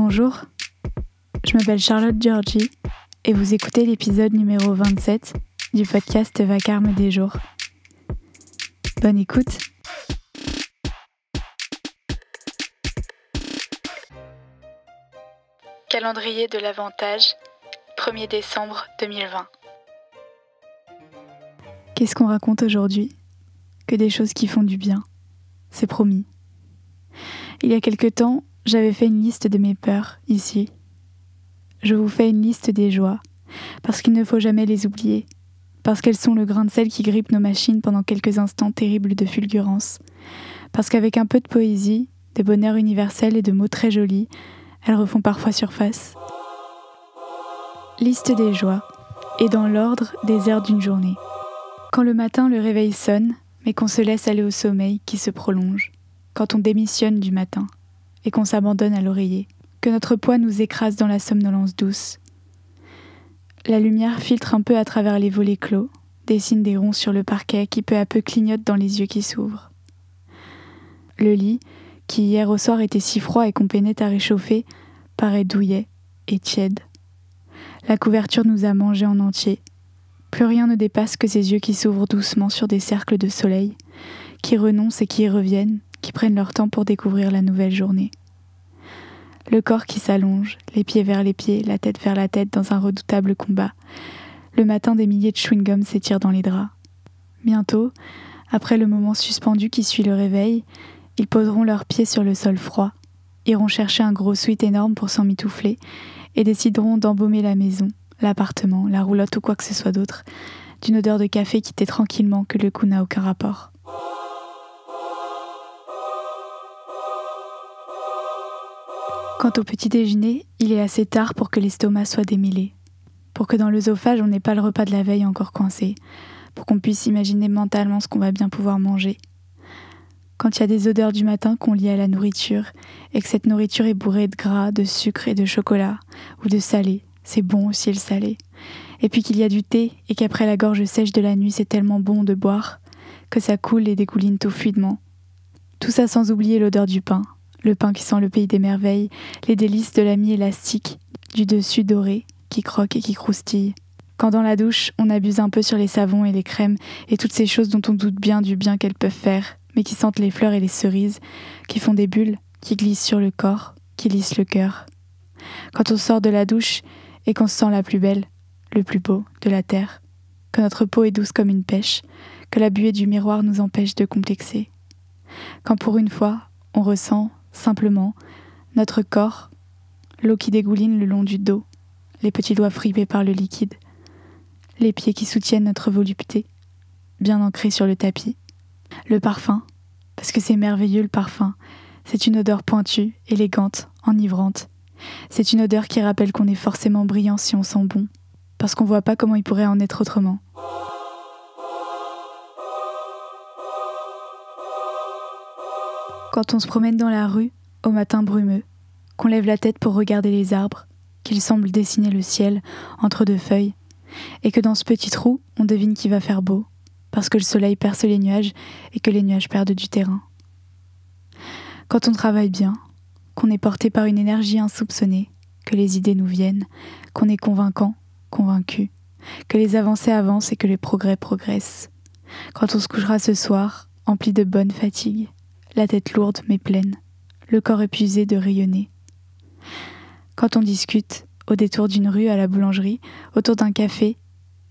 Bonjour, je m'appelle Charlotte Georgie et vous écoutez l'épisode numéro 27 du podcast Vacarme des jours. Bonne écoute. Calendrier de l'avantage, 1er décembre 2020. Qu'est-ce qu'on raconte aujourd'hui? Que des choses qui font du bien. C'est promis. Il y a quelque temps, j'avais fait une liste de mes peurs ici. Je vous fais une liste des joies, parce qu'il ne faut jamais les oublier, parce qu'elles sont le grain de sel qui grippe nos machines pendant quelques instants terribles de fulgurance, parce qu'avec un peu de poésie, de bonheur universel et de mots très jolis, elles refont parfois surface. Liste des joies, et dans l'ordre des heures d'une journée. Quand le matin le réveil sonne, mais qu'on se laisse aller au sommeil qui se prolonge, quand on démissionne du matin, qu'on s'abandonne à l'oreiller, que notre poids nous écrase dans la somnolence douce. La lumière filtre un peu à travers les volets clos, dessine des ronds sur le parquet qui peu à peu clignotent dans les yeux qui s'ouvrent. Le lit, qui hier au soir était si froid et qu'on peinait à réchauffer, paraît douillet et tiède. La couverture nous a mangés en entier. Plus rien ne dépasse que ces yeux qui s'ouvrent doucement sur des cercles de soleil, qui renoncent et qui reviennent, qui prennent leur temps pour découvrir la nouvelle journée. Le corps qui s'allonge, les pieds vers les pieds, la tête vers la tête dans un redoutable combat. Le matin, des milliers de chewing-gums s'étirent dans les draps. Bientôt, après le moment suspendu qui suit le réveil, ils poseront leurs pieds sur le sol froid, iront chercher un gros sweat énorme pour s'en mitoufler et décideront d'embaumer la maison, l'appartement, la roulotte ou quoi que ce soit d'autre, d'une odeur de café qui tait tranquillement que le coup n'a aucun rapport. Quant au petit déjeuner, il est assez tard pour que l'estomac soit démêlé, pour que dans l'œsophage on n'ait pas le repas de la veille encore coincé, pour qu'on puisse imaginer mentalement ce qu'on va bien pouvoir manger. Quand il y a des odeurs du matin qu'on lie à la nourriture, et que cette nourriture est bourrée de gras, de sucre et de chocolat, ou de salé, c'est bon aussi le salé. Et puis qu'il y a du thé, et qu'après la gorge sèche de la nuit c'est tellement bon de boire, que ça coule et dégouline tout fluidement. Tout ça sans oublier l'odeur du pain, le pain qui sent le pays des merveilles, les délices de la mie élastique, du dessus doré, qui croque et qui croustille. Quand dans la douche, on abuse un peu sur les savons et les crèmes et toutes ces choses dont on doute bien du bien qu'elles peuvent faire, mais qui sentent les fleurs et les cerises, qui font des bulles, qui glissent sur le corps, qui lissent le cœur. Quand on sort de la douche et qu'on se sent la plus belle, le plus beau de la terre, que notre peau est douce comme une pêche, que la buée du miroir nous empêche de complexer. Quand pour une fois, on ressent, simplement, notre corps, l'eau qui dégouline le long du dos, les petits doigts fripés par le liquide, les pieds qui soutiennent notre volupté, bien ancrés sur le tapis, le parfum, parce que c'est merveilleux le parfum, c'est une odeur pointue, élégante, enivrante. C'est une odeur qui rappelle qu'on est forcément brillant si on sent bon, parce qu'on voit pas comment il pourrait en être autrement. Quand on se promène dans la rue, au matin brumeux, qu'on lève la tête pour regarder les arbres, qu'ils semblent dessiner le ciel entre deux feuilles, et que dans ce petit trou, on devine qu'il va faire beau, parce que le soleil perce les nuages et que les nuages perdent du terrain. Quand on travaille bien, qu'on est porté par une énergie insoupçonnée, que les idées nous viennent, qu'on est convaincant, convaincu, que les avancées avancent et que les progrès progressent. Quand on se couchera ce soir, empli de bonne fatigue, la tête lourde mais pleine, le corps épuisé de rayonner. Quand on discute, au détour d'une rue à la boulangerie, autour d'un café,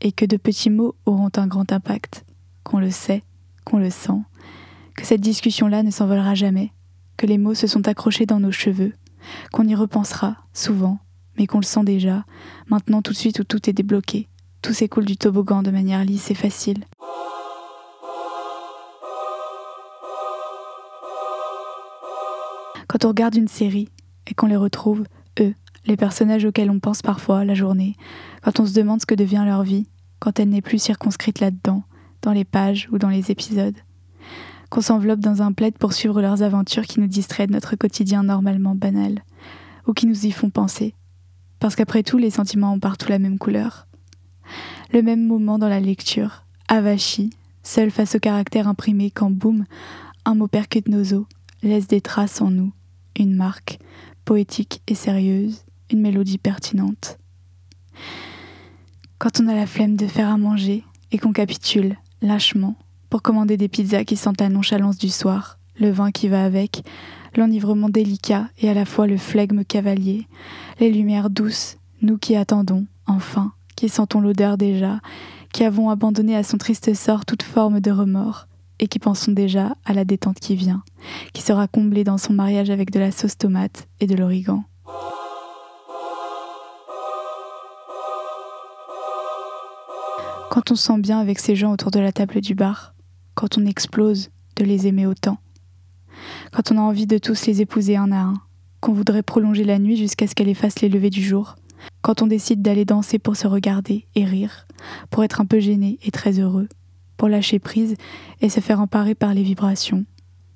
et que de petits mots auront un grand impact, qu'on le sait, qu'on le sent, que cette discussion-là ne s'envolera jamais, que les mots se sont accrochés dans nos cheveux, qu'on y repensera, souvent, mais qu'on le sent déjà, maintenant tout de suite où tout est débloqué, tout s'écoule du toboggan de manière lisse et facile. Quand on regarde une série et qu'on les retrouve, eux, les personnages auxquels on pense parfois la journée, quand on se demande ce que devient leur vie, quand elle n'est plus circonscrite là-dedans, dans les pages ou dans les épisodes, qu'on s'enveloppe dans un plaid pour suivre leurs aventures qui nous distraient de notre quotidien normalement banal, ou qui nous y font penser, parce qu'après tout, les sentiments ont partout la même couleur. Le même moment dans la lecture, avachi, seul face au caractère imprimé quand, boum, un mot percute nos os, laisse des traces en nous, une marque, poétique et sérieuse, une mélodie pertinente. Quand on a la flemme de faire à manger et qu'on capitule, lâchement, pour commander des pizzas qui sentent la nonchalance du soir, le vin qui va avec, l'enivrement délicat et à la fois le flegme cavalier, les lumières douces, nous qui attendons, enfin, qui sentons l'odeur déjà, qui avons abandonné à son triste sort toute forme de remords, et qui pensons déjà à la détente qui vient, qui sera comblée dans son mariage avec de la sauce tomate et de l'origan. Quand on sent bien avec ces gens autour de la table du bar, quand on explose de les aimer autant, quand on a envie de tous les épouser un à un, qu'on voudrait prolonger la nuit jusqu'à ce qu'elle efface les levées du jour, quand on décide d'aller danser pour se regarder et rire, pour être un peu gêné et très heureux, pour lâcher prise et se faire emparer par les vibrations,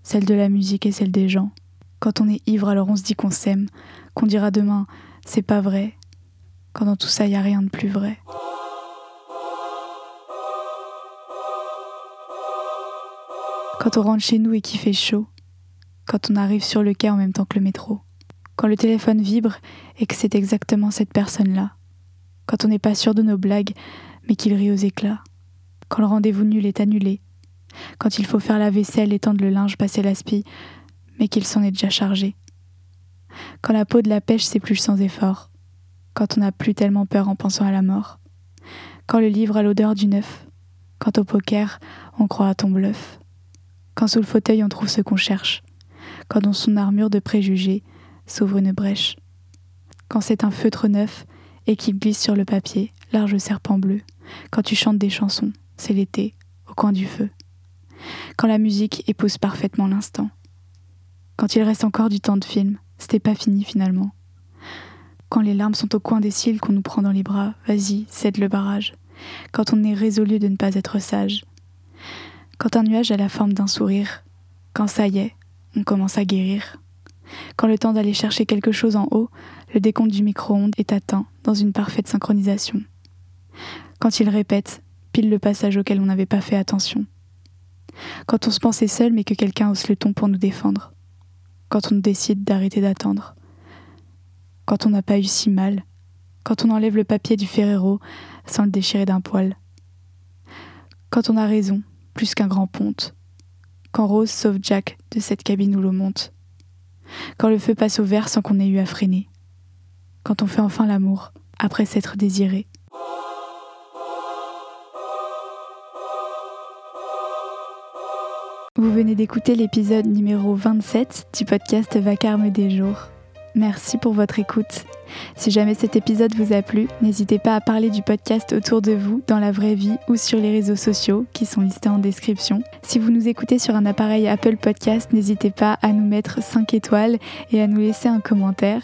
celles de la musique et celles des gens. Quand on est ivre, alors on se dit qu'on s'aime, qu'on dira demain c'est pas vrai, quand dans tout ça y a rien de plus vrai. Quand on rentre chez nous et qu'il fait chaud, quand on arrive sur le quai en même temps que le métro, quand le téléphone vibre et que c'est exactement cette personne-là, quand on n'est pas sûr de nos blagues mais qu'il rit aux éclats, quand le rendez-vous nul est annulé, quand il faut faire la vaisselle, étendre le linge, passer l'aspi, mais qu'il s'en est déjà chargé, quand la peau de la pêche s'épluche sans effort, quand on n'a plus tellement peur en pensant à la mort, quand le livre a l'odeur du neuf, quand au poker on croit à ton bluff, quand sous le fauteuil on trouve ce qu'on cherche, quand dans son armure de préjugés s'ouvre une brèche, quand c'est un feutre neuf et qu'il glisse sur le papier, large serpent bleu, quand tu chantes des chansons, c'est l'été, au coin du feu, quand la musique épouse parfaitement l'instant, quand il reste encore du temps de film, c'était pas fini finalement, quand les larmes sont au coin des cils qu'on nous prend dans les bras, vas-y, cède le barrage, quand on est résolu de ne pas être sage, quand un nuage a la forme d'un sourire, quand ça y est, on commence à guérir. Quand le temps d'aller chercher quelque chose en haut, le décompte du micro-ondes est atteint dans une parfaite synchronisation. Quand il répète, pile le passage auquel on n'avait pas fait attention. Quand on se pensait seul mais que quelqu'un hausse le ton pour nous défendre. Quand on décide d'arrêter d'attendre. Quand on n'a pas eu si mal. Quand on enlève le papier du Ferrero sans le déchirer d'un poil. Quand on a raison plus qu'un grand ponte. Quand Rose sauve Jack de cette cabine où l'eau monte. Quand le feu passe au vert sans qu'on ait eu à freiner. Quand on fait enfin l'amour, après s'être désiré. Vous venez d'écouter l'épisode numéro 27 du podcast Vacarme des jours. Merci pour votre écoute. Si jamais cet épisode vous a plu, n'hésitez pas à parler du podcast autour de vous, dans la vraie vie ou sur les réseaux sociaux qui sont listés en description. Si vous nous écoutez sur un appareil Apple Podcast, n'hésitez pas à nous mettre 5 étoiles et à nous laisser un commentaire.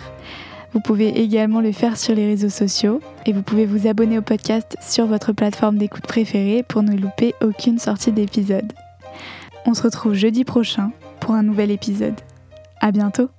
Vous pouvez également le faire sur les réseaux sociaux et vous pouvez vous abonner au podcast sur votre plateforme d'écoute préférée pour ne louper aucune sortie d'épisode. On se retrouve jeudi prochain pour un nouvel épisode. À bientôt!